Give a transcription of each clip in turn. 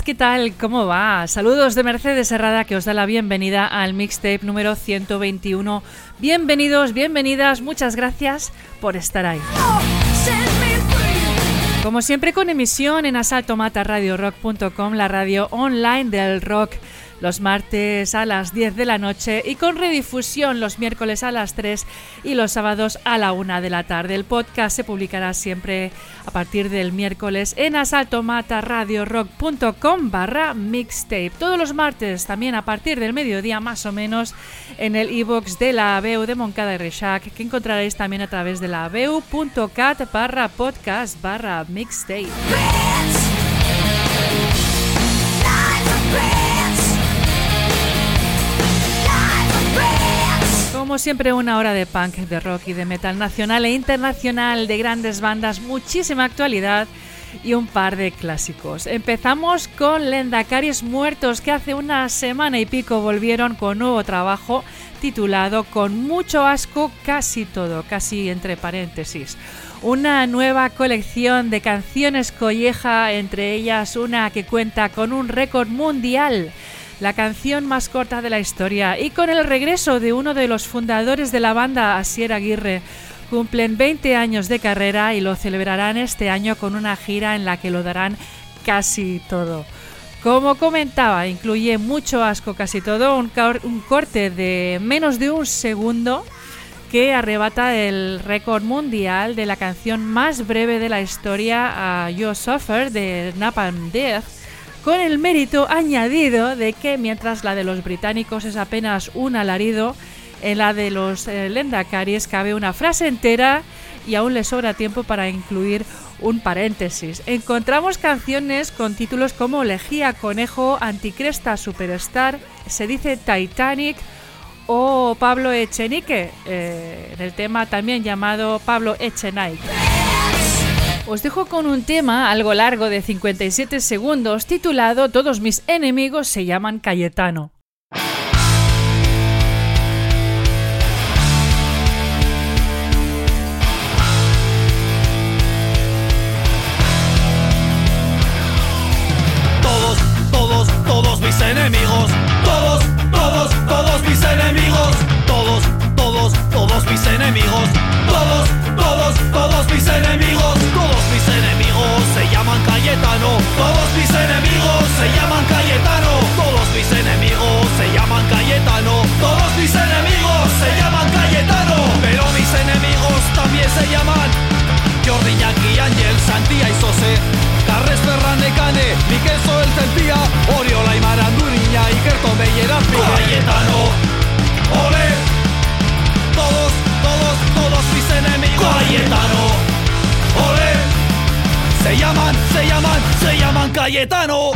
¿qué tal? ¿Cómo va? Saludos de Mercedes Herrada que os da la bienvenida al mixtape número 121. Bienvenidos, bienvenidas, muchas gracias por estar ahí. Como siempre con emisión en asaltomataradiorock.com, la radio online del rock los martes a las 10 de la noche y con redifusión los miércoles a las 3 y los sábados a la 1 de la tarde. El podcast se publicará siempre a partir del miércoles en asaltomataradiorock.com barra mixtape. Todos los martes también a partir del mediodía más o menos en el e-box de la ABEU de Moncada y Rechac que encontraréis también a través de la abeu.cat barra podcast barra mixtape. Como siempre, una hora de punk, de rock y de metal nacional e internacional, de grandes bandas, muchísima actualidad y un par de clásicos. Empezamos con Lendacaris Muertos, que hace una semana y pico volvieron con nuevo trabajo titulado Con mucho asco casi todo, casi entre paréntesis. Una nueva colección de canciones colleja, entre ellas una que cuenta con un récord mundial la canción más corta de la historia y con el regreso de uno de los fundadores de la banda, Asier Aguirre. Cumplen 20 años de carrera y lo celebrarán este año con una gira en la que lo darán casi todo. Como comentaba, incluye mucho asco casi todo, un, corte de menos de un segundo que arrebata el récord mundial de la canción más breve de la historia, a You Suffer, de Napalm Death, con el mérito añadido de que mientras la de los británicos es apenas un alarido, en la de los eh, cabe una frase entera y aún le sobra tiempo para incluir un paréntesis. Encontramos canciones con títulos como Lejía Conejo, Anticresta Superstar, se dice Titanic o Pablo Echenique, eh, en el tema también llamado Pablo Echenique. Os dejo con un tema algo largo de 57 segundos titulado Todos mis enemigos se llaman Cayetano. Todos, todos, todos mis enemigos. Todos, todos, todos mis enemigos. Todos, todos, todos mis enemigos. Belleraz, Cayetano. Ole. Todos, todos, todos mis enemigos. Cayetano. Ole. Se llaman, se llaman, se llaman Cayetano.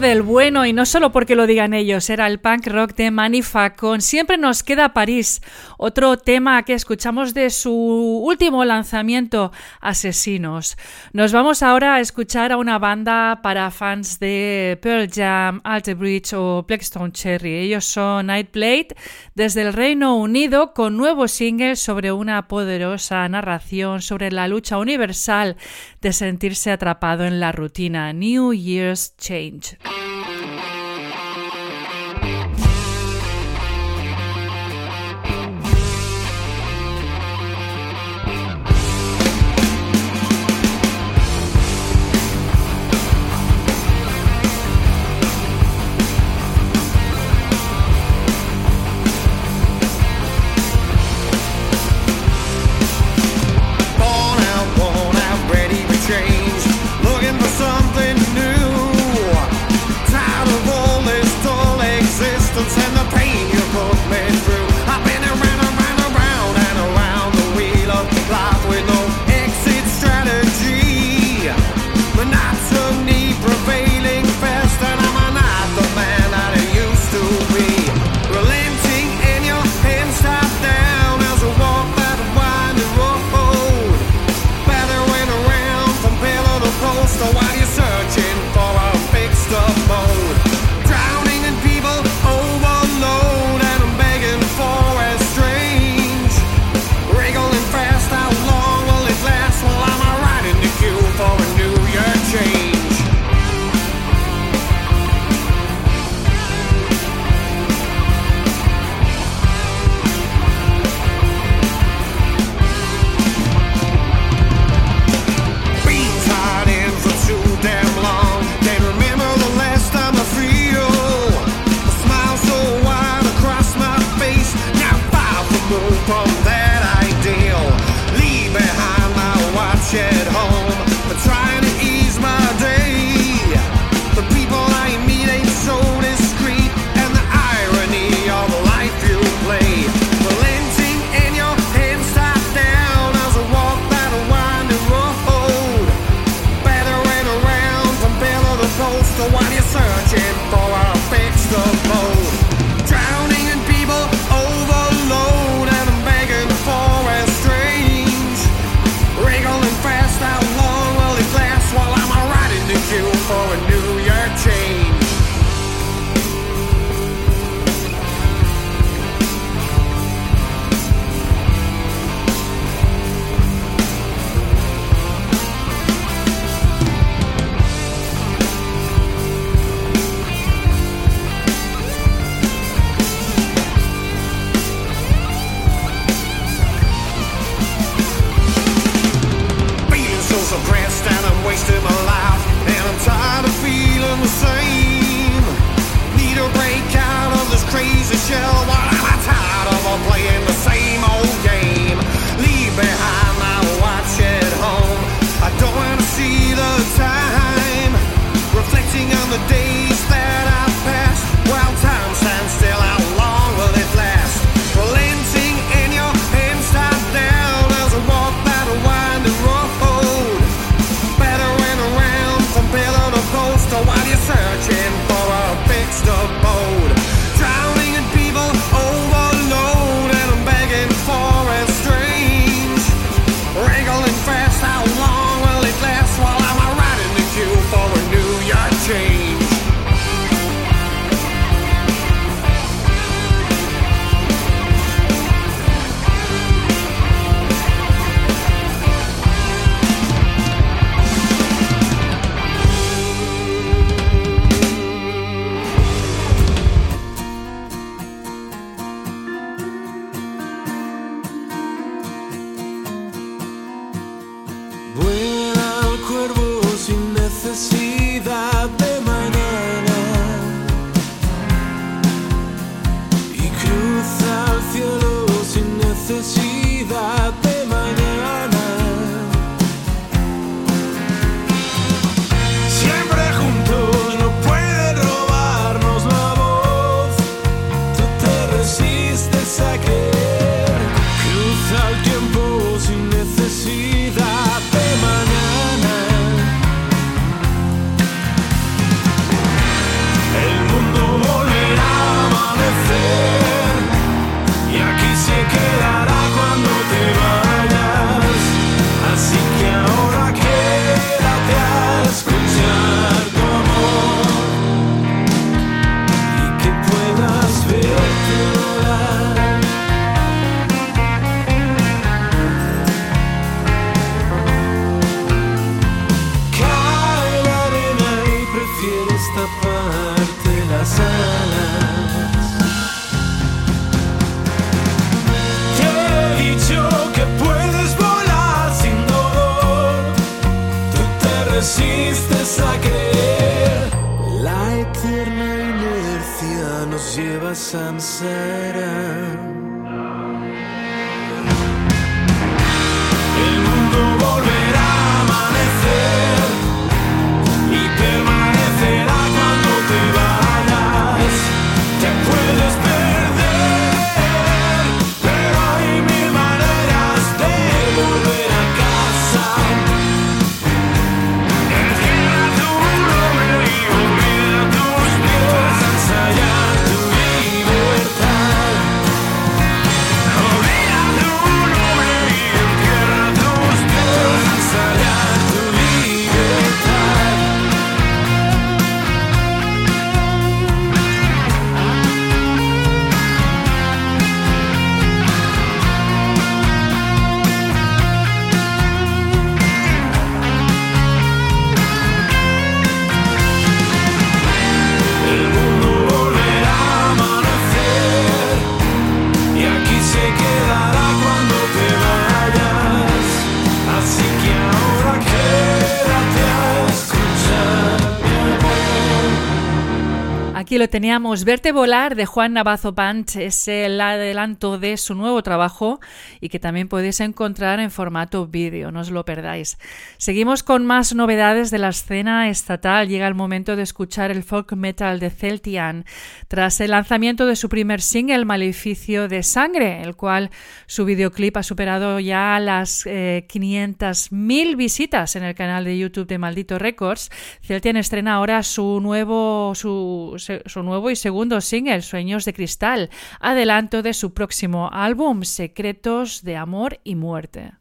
Del bueno y no solo porque lo digan ellos, era el punk rock de Manifa con Siempre nos queda París, otro tema que escuchamos de su último lanzamiento, Asesinos. Nos vamos ahora a escuchar a una banda para fans de Pearl Jam, Alter Bridge o Blackstone Cherry. Ellos son Nightblade desde el Reino Unido con nuevos singles sobre una poderosa narración sobre la lucha universal de sentirse atrapado en la rutina. New Year's Change. Change. Lo teníamos, Verte Volar de Juan Navazo Band es el adelanto de su nuevo trabajo y que también podéis encontrar en formato vídeo, no os lo perdáis. Seguimos con más novedades de la escena estatal. Llega el momento de escuchar el folk metal de Celtian tras el lanzamiento de su primer single, Maleficio de Sangre, el cual su videoclip ha superado ya las eh, 500.000 visitas en el canal de YouTube de Maldito Records. Celtian estrena ahora su nuevo, su, su nuevo y segundo single, Sueños de Cristal, adelanto de su próximo álbum, Secretos de Amor y Muerte.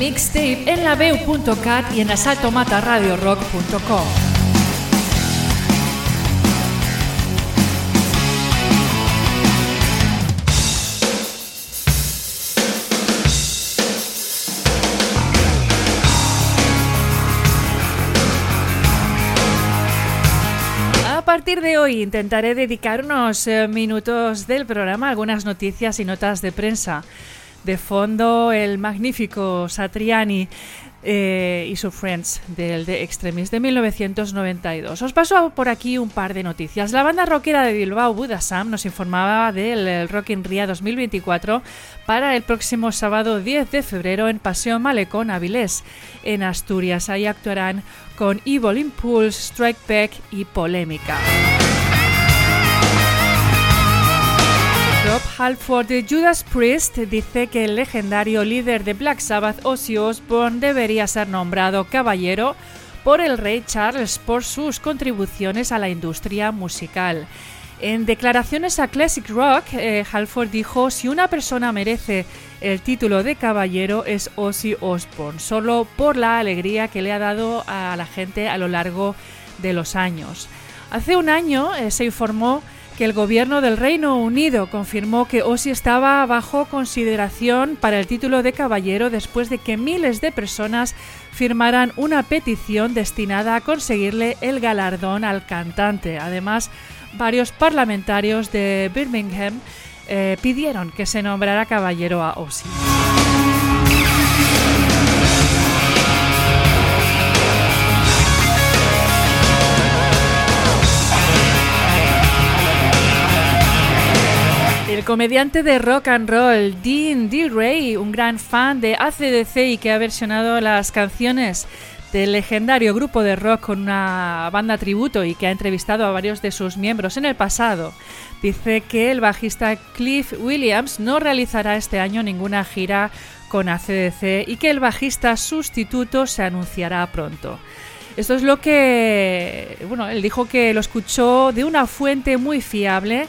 Mixtape en la Veu.cat y en asaltomataradiorock.com. A partir de hoy intentaré dedicar unos eh, minutos del programa a algunas noticias y notas de prensa. De fondo, el magnífico Satriani eh, y su Friends del The Extremis de 1992. Os paso por aquí un par de noticias. La banda rockera de Bilbao, Budasam, nos informaba del Rock in Ria 2024 para el próximo sábado 10 de febrero en Paseo Malecón, Avilés, en Asturias. Ahí actuarán con Evil Impulse, Strike Back y Polémica. Rob Halford de Judas Priest dice que el legendario líder de Black Sabbath, Ozzy Osbourne, debería ser nombrado caballero por el rey Charles por sus contribuciones a la industria musical. En declaraciones a Classic Rock, eh, Halford dijo, si una persona merece el título de caballero es Ozzy Osbourne, solo por la alegría que le ha dado a la gente a lo largo de los años. Hace un año eh, se informó que el gobierno del Reino Unido confirmó que Ozzy estaba bajo consideración para el título de caballero después de que miles de personas firmaran una petición destinada a conseguirle el galardón al cantante. Además, varios parlamentarios de Birmingham eh, pidieron que se nombrara caballero a Ozzy. Comediante de rock and roll Dean DeRay, un gran fan de ACDC y que ha versionado las canciones del legendario grupo de rock con una banda tributo y que ha entrevistado a varios de sus miembros en el pasado, dice que el bajista Cliff Williams no realizará este año ninguna gira con ACDC y que el bajista sustituto se anunciará pronto. Esto es lo que, bueno, él dijo que lo escuchó de una fuente muy fiable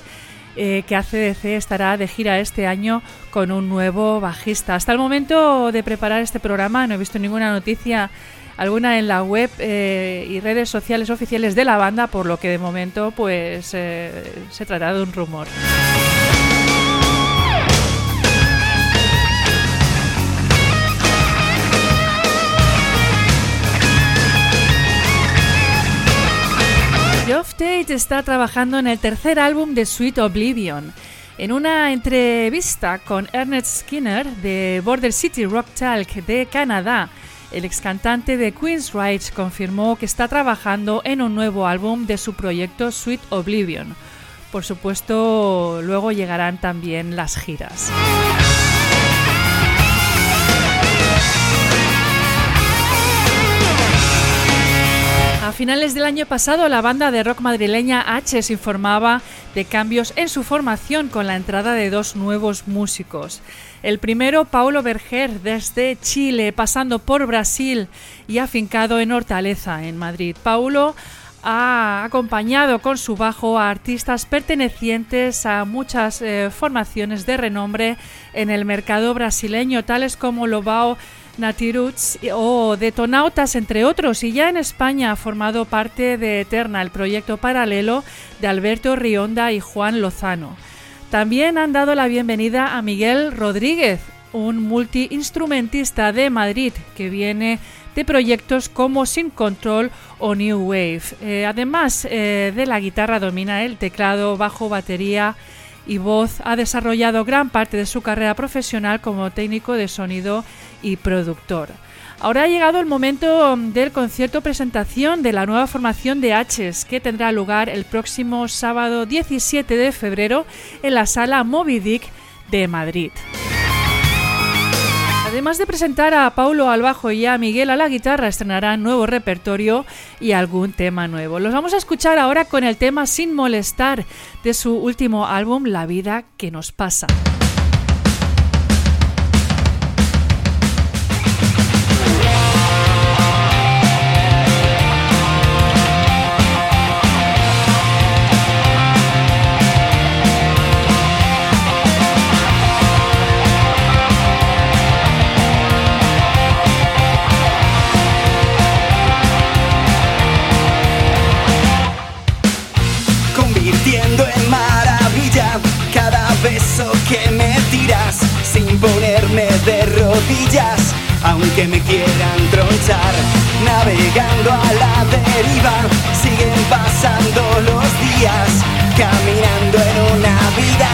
eh, que ACDC estará de gira este año con un nuevo bajista. Hasta el momento de preparar este programa no he visto ninguna noticia alguna en la web eh, y redes sociales oficiales de la banda, por lo que de momento pues eh, se trata de un rumor. Geoff Tate está trabajando en el tercer álbum de Sweet Oblivion. En una entrevista con Ernest Skinner de Border City Rock Talk de Canadá, el ex cantante de Queen's Rights confirmó que está trabajando en un nuevo álbum de su proyecto Sweet Oblivion. Por supuesto, luego llegarán también las giras. A finales del año pasado, la banda de rock madrileña H se informaba de cambios en su formación con la entrada de dos nuevos músicos. El primero, Paulo Berger, desde Chile, pasando por Brasil y afincado en Hortaleza, en Madrid. Paulo ha acompañado con su bajo a artistas pertenecientes a muchas eh, formaciones de renombre en el mercado brasileño, tales como Lobao Natiruts o Detonautas, entre otros, y ya en España ha formado parte de Eterna, el proyecto paralelo de Alberto Rionda y Juan Lozano. También han dado la bienvenida a Miguel Rodríguez, un multiinstrumentista de Madrid que viene de proyectos como Sin Control o New Wave. Eh, además eh, de la guitarra domina el teclado, bajo, batería y voz. Ha desarrollado gran parte de su carrera profesional como técnico de sonido y productor. Ahora ha llegado el momento del concierto presentación de la nueva formación de H's que tendrá lugar el próximo sábado 17 de febrero en la sala Moby Dick de Madrid. Además de presentar a Paulo al bajo y a Miguel a la guitarra, estrenarán nuevo repertorio y algún tema nuevo. Los vamos a escuchar ahora con el tema Sin molestar de su último álbum La vida que nos pasa. Aunque me quieran tronchar. Navegando a la deriva, siguen pasando los días, caminando en una vida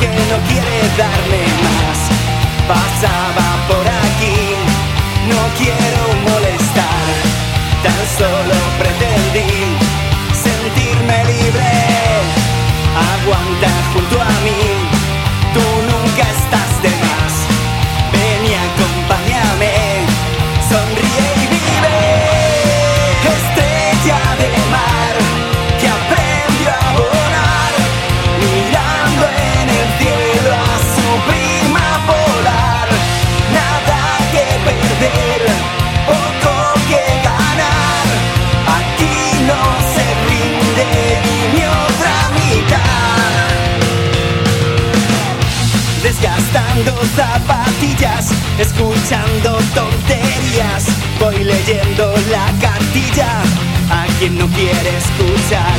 que no quiere darme más. Pasaba por aquí, no quiero molestar, tan solo pretendí sentirme libre. Aguanta junto a mí, tú nunca estás de más. Quien no quiere escuchar,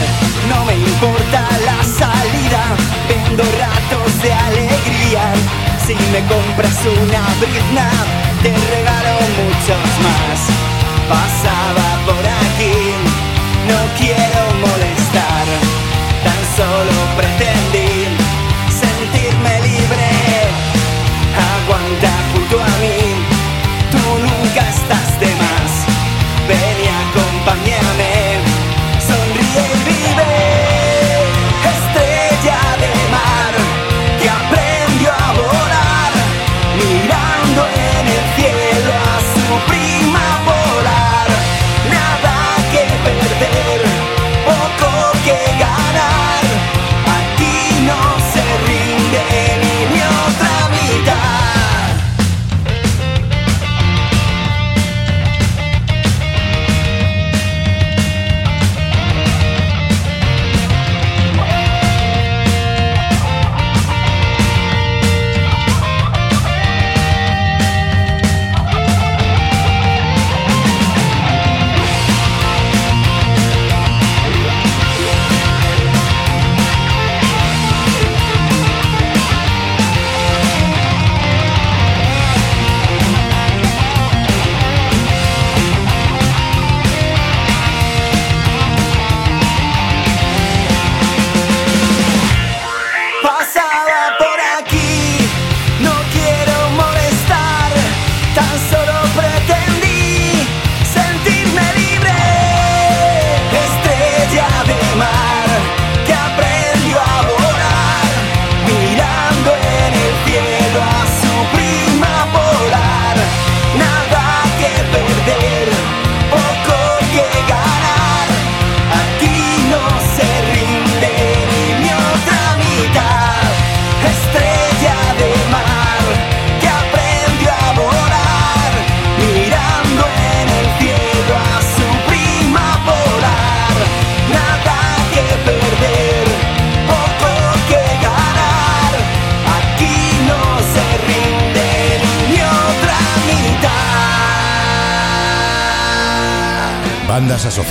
no me importa la salida, vendo ratos de alegría. Si me compras una brizna, te regalo muchos más. Pasaba por aquí, no quiero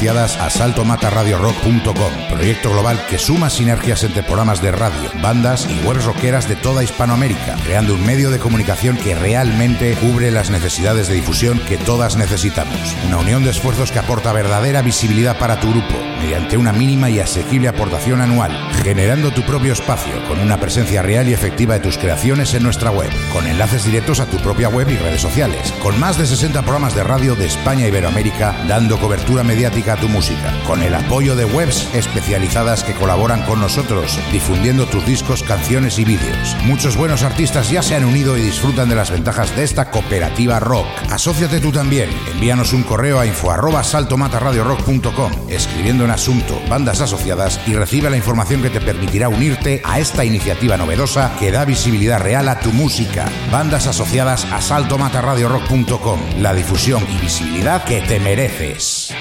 asociadas a saltomataradiorock.com, proyecto global que suma sinergias entre programas de radio, bandas y webs rockeras de toda Hispanoamérica, creando un medio de comunicación que realmente cubre las necesidades de difusión que todas necesitamos. Una unión de esfuerzos que aporta verdadera visibilidad para tu grupo, mediante una mínima y asequible aportación anual, generando tu propio espacio con una presencia real y efectiva de tus creaciones en nuestra web, con enlaces directos a tu propia web y redes sociales, con más de 60 programas de radio de España y Iberoamérica dando cobertura mediática a tu música, con el apoyo de webs especializadas que colaboran con nosotros, difundiendo tus discos, canciones y vídeos. Muchos buenos artistas ya se han unido y disfrutan de las ventajas de esta cooperativa rock. Asociate tú también. Envíanos un correo a info arroba saltomataradiorock.com, escribiendo en asunto bandas asociadas y recibe la información que te permitirá unirte a esta iniciativa novedosa que da visibilidad real a tu música. Bandas asociadas a saltomataradiorock.com, la difusión y visibilidad que te mereces.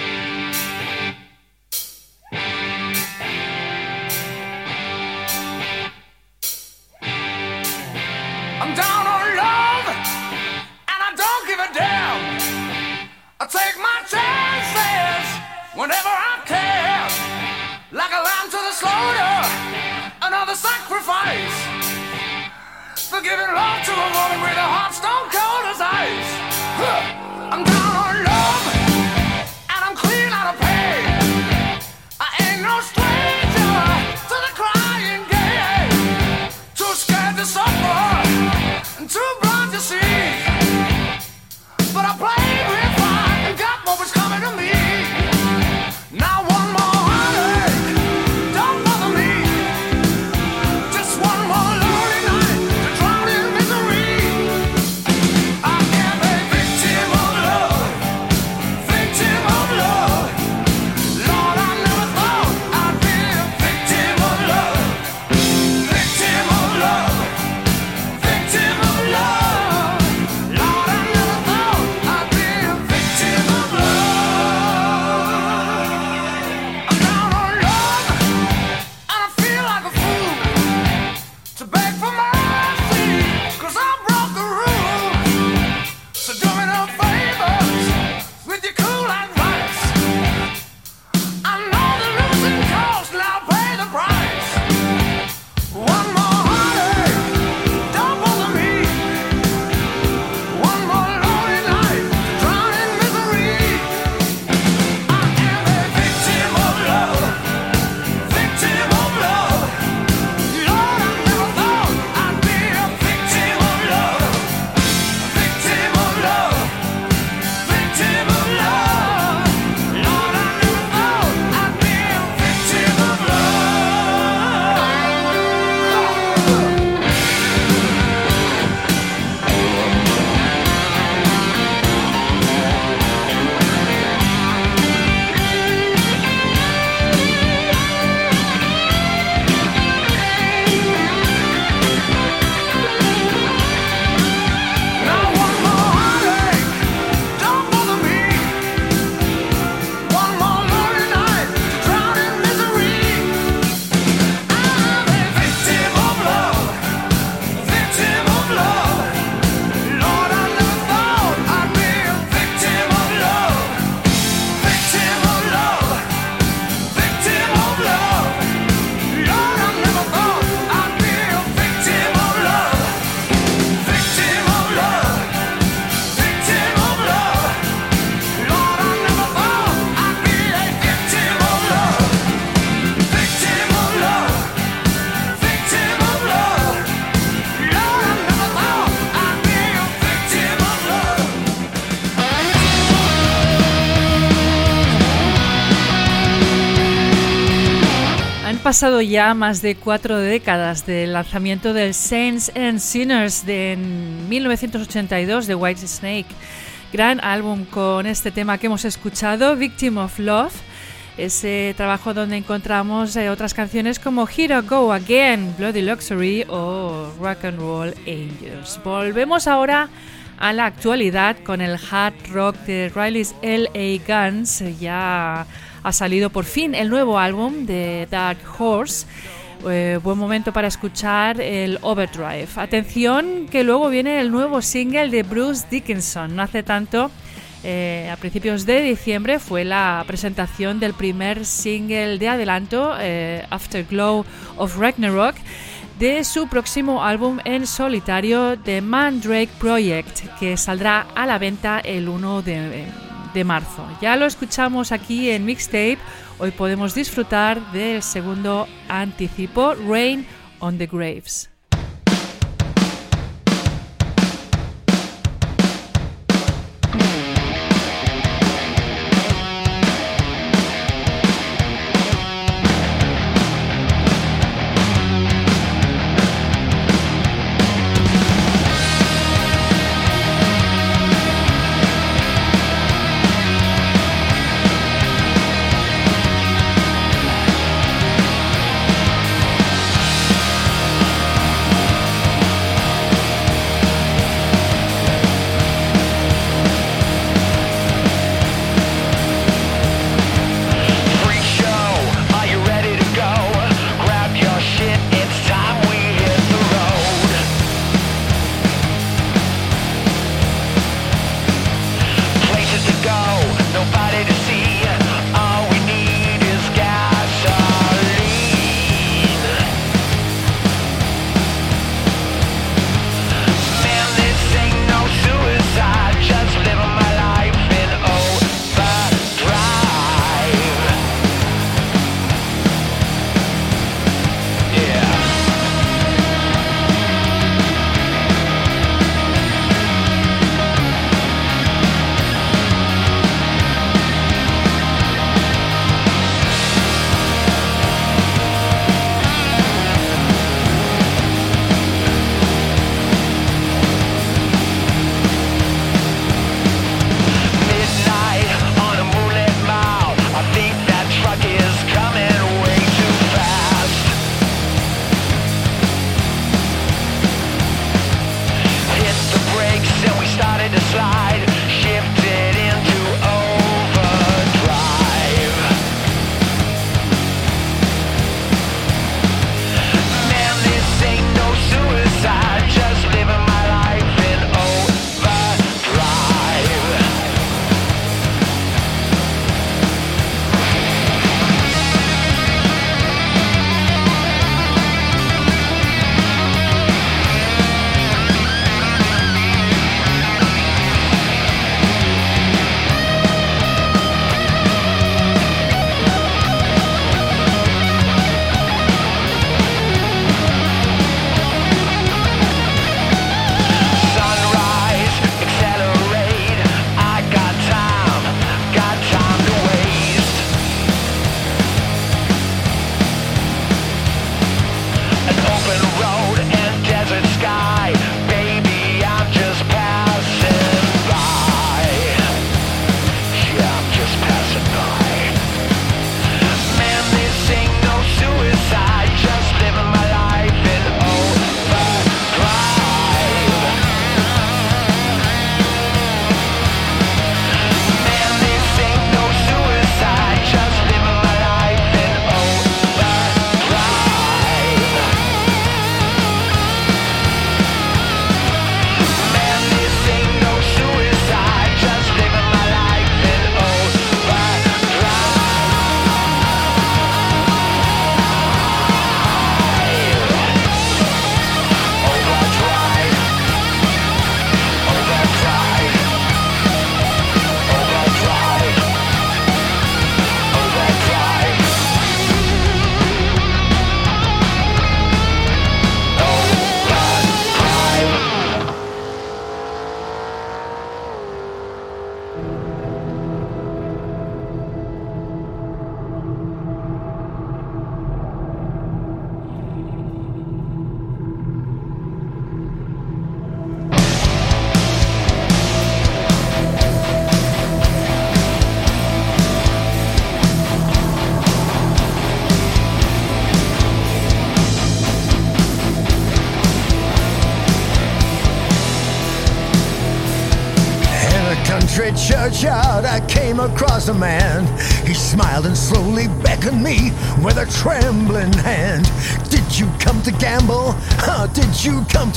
Pasado ya más de cuatro décadas del lanzamiento del Saints and Sinners de en 1982 de White Snake. Gran álbum con este tema que hemos escuchado, Victim of Love. Ese trabajo donde encontramos eh, otras canciones como Here I Go Again, Bloody Luxury o Rock and Roll Angels. Volvemos ahora a la actualidad con el hard rock de Riley's LA Guns. Ya ha salido por fin el nuevo álbum de Dark Horse. Eh, buen momento para escuchar el Overdrive. Atención que luego viene el nuevo single de Bruce Dickinson. No hace tanto, eh, a principios de diciembre, fue la presentación del primer single de adelanto, eh, Afterglow of Ragnarok, de su próximo álbum en solitario, The Mandrake Project, que saldrá a la venta el 1 de, marzo. Ya lo escuchamos aquí en Mixtape. Hoy podemos disfrutar del segundo anticipo, Rain on the Graves.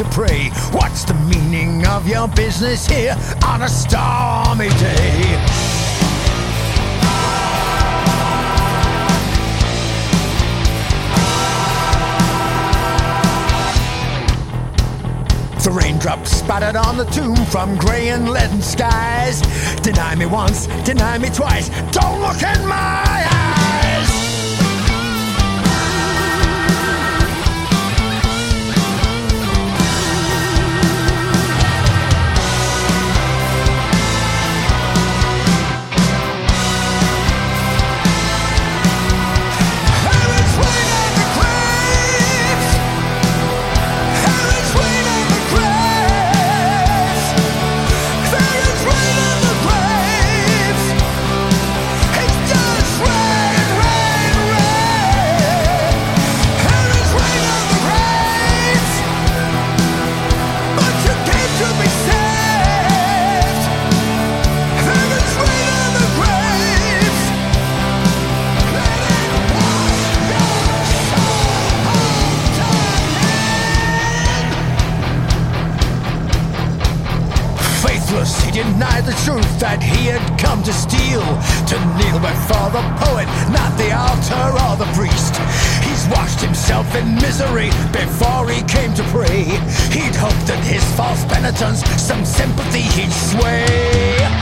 to pray. What's the meaning of your business here on a stormy day? The raindrops spattered on the tomb from grey and leaden skies. Deny me once, deny me twice. Don't look in my eyes. that he had come to steal, to kneel before the poet, not the altar or the priest. He's washed himself in misery before he came to pray. He'd hoped that his false penitence, some sympathy he'd sway.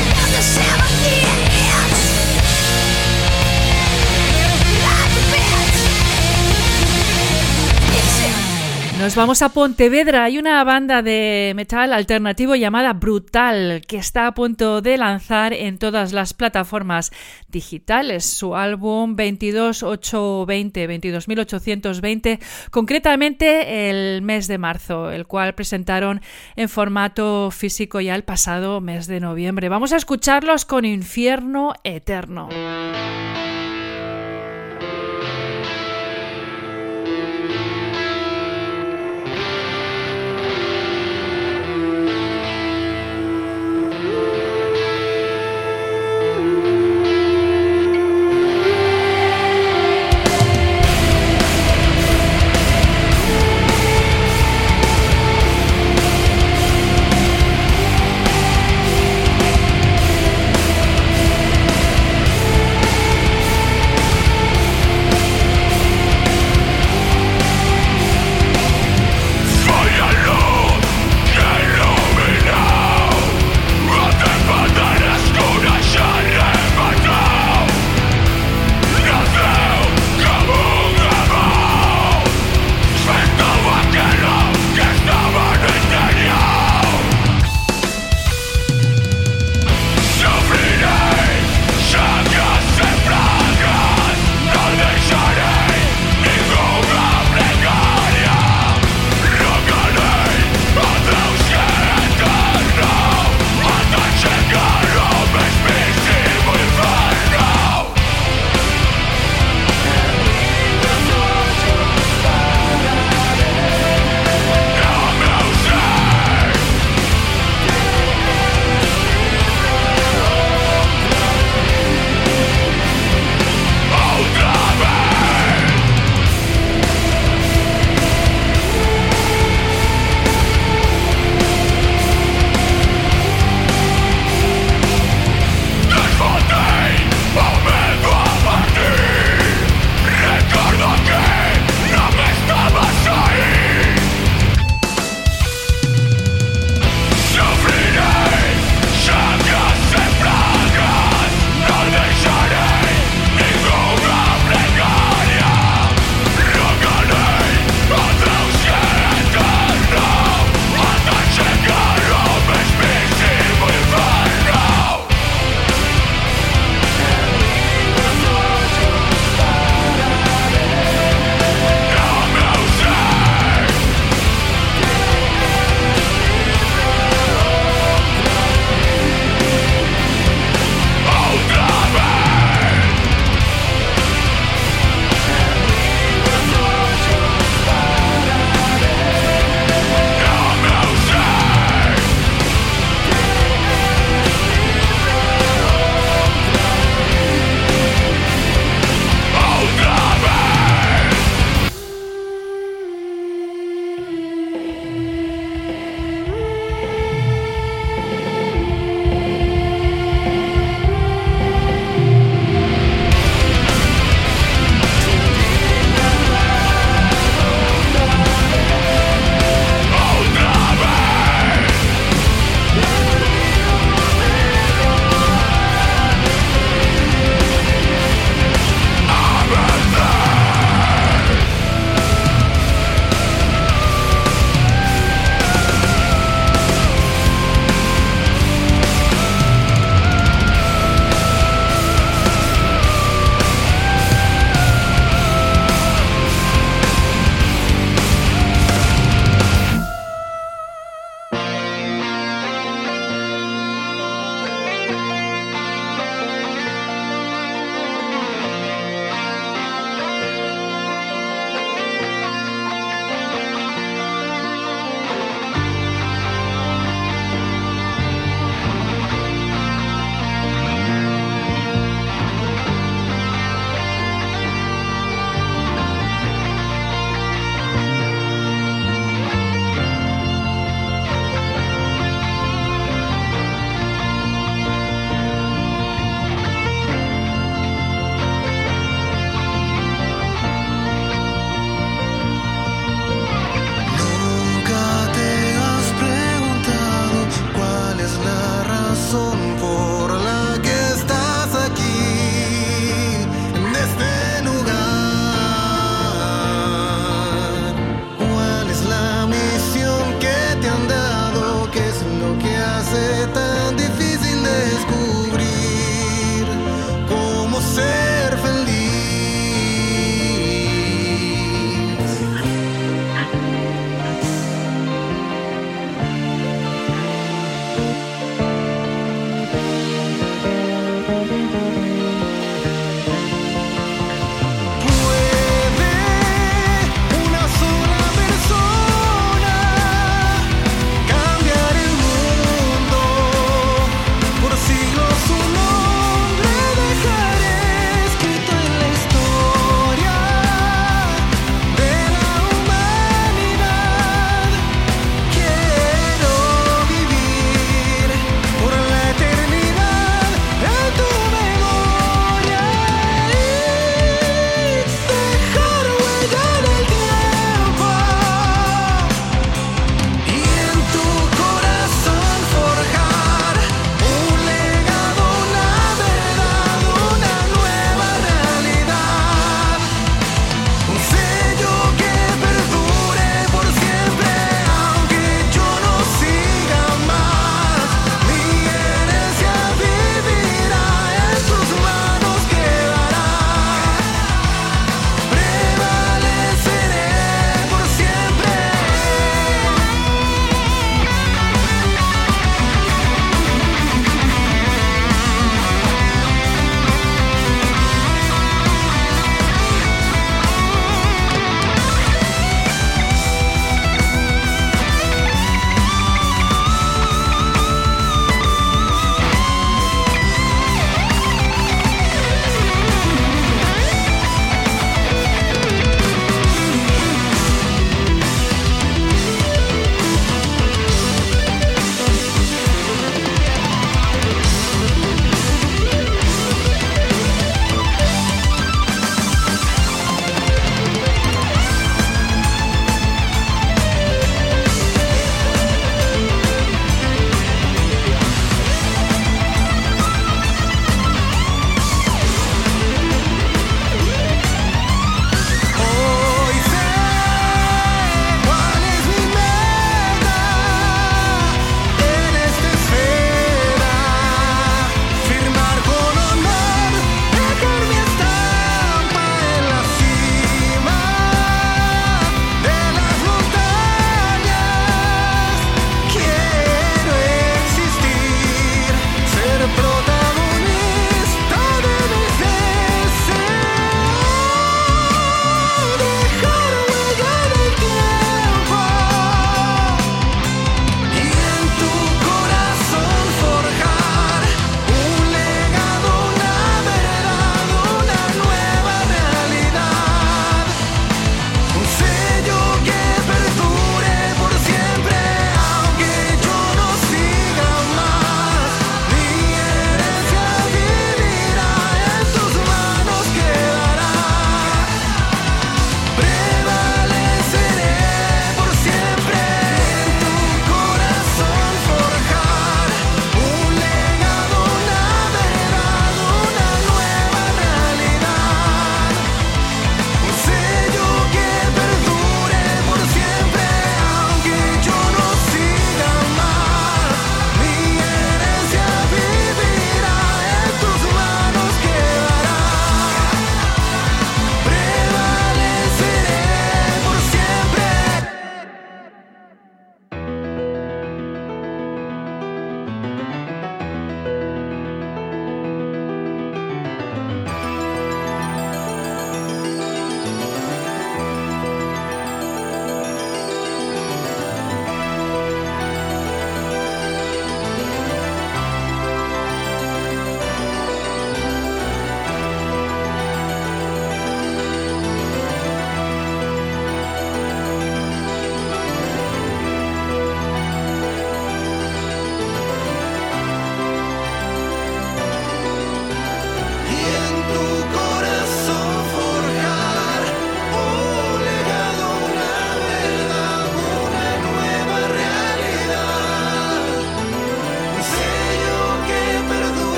Nos vamos a Pontevedra. Hay una banda de metal alternativo llamada Brutal que está a punto de lanzar en todas las plataformas digitales su álbum 22820, 22820, concretamente el mes de marzo, el cual presentaron en formato físico ya el pasado mes de noviembre. Vamos a escucharlos con Infierno Eterno.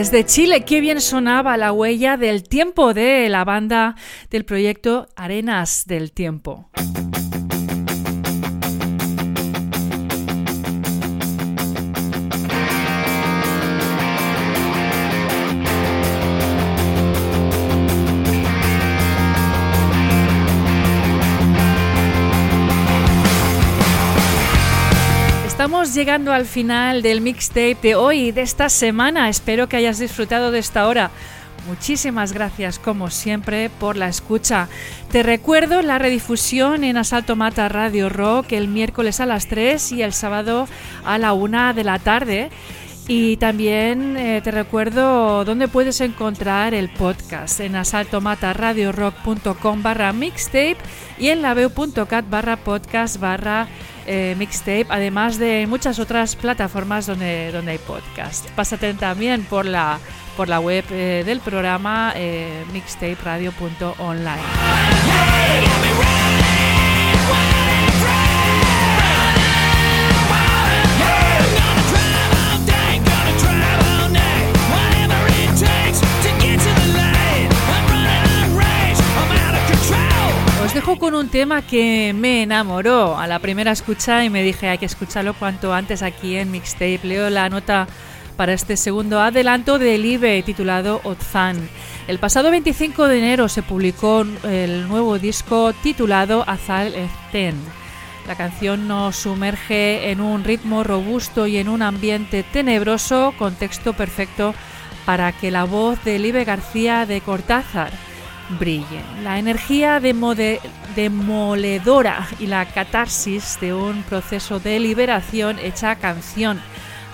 Desde Chile, qué bien sonaba la huella del tiempo de la banda del proyecto Arenas del Tiempo. Llegando al final del mixtape de hoy, de esta semana. Espero que hayas disfrutado de esta hora. Muchísimas gracias, como siempre, por la escucha. Te recuerdo la redifusión en Asalto Mata Radio Rock el miércoles a las 3 y el sábado a la 1 de la tarde. Y también eh, te recuerdo dónde puedes encontrar el podcast en asaltomataradiorock.com barra mixtape y en laveo.cat barra podcast barra eh, mixtape, además de muchas otras plataformas donde, donde hay podcast. Pásate también por la, por la web eh, del programa eh, mixtaperadio.online. con un tema que me enamoró a la primera escucha y me dije hay que escucharlo cuanto antes aquí en Mixtape. Leo la nota para este segundo adelanto del IBE titulado Ozan. El pasado 25 de enero se publicó el nuevo disco titulado Azal Ezten. La canción nos sumerge en un ritmo robusto y en un ambiente tenebroso, contexto perfecto para que la voz de Libe García de Cortázar brille. La energía demoledora y la catarsis de un proceso de liberación hecha canción.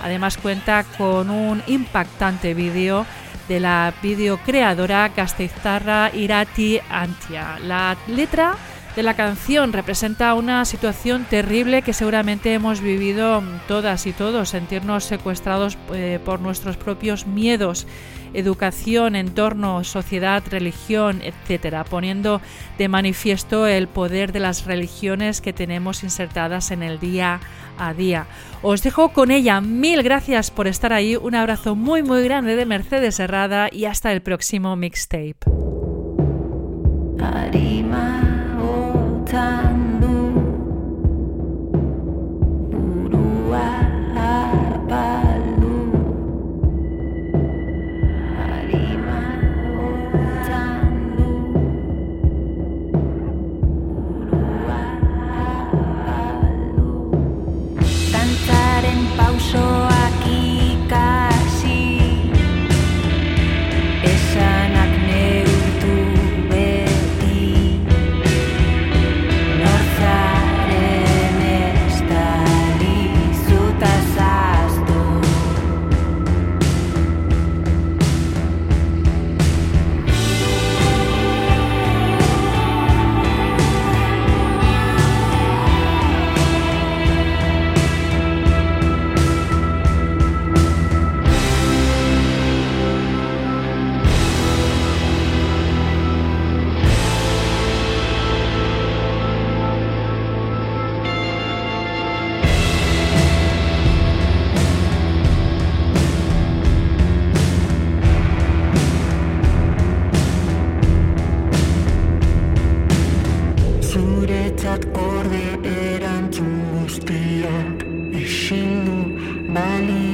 Además cuenta con un impactante vídeo de la videocreadora gasteiztarra Irati Antia. La letra de la canción representa una situación terrible que seguramente hemos vivido todas y todos, sentirnos secuestrados eh, por nuestros propios miedos, educación, entorno, sociedad, religión, etcétera, poniendo de manifiesto el poder de las religiones que tenemos insertadas en el día a día. Os dejo con ella. Mil gracias por estar ahí. Un abrazo muy muy grande de Mercedes Herrada y hasta el próximo mixtape. time Zuretzat gorde erantzun guztiak Isildu baliorik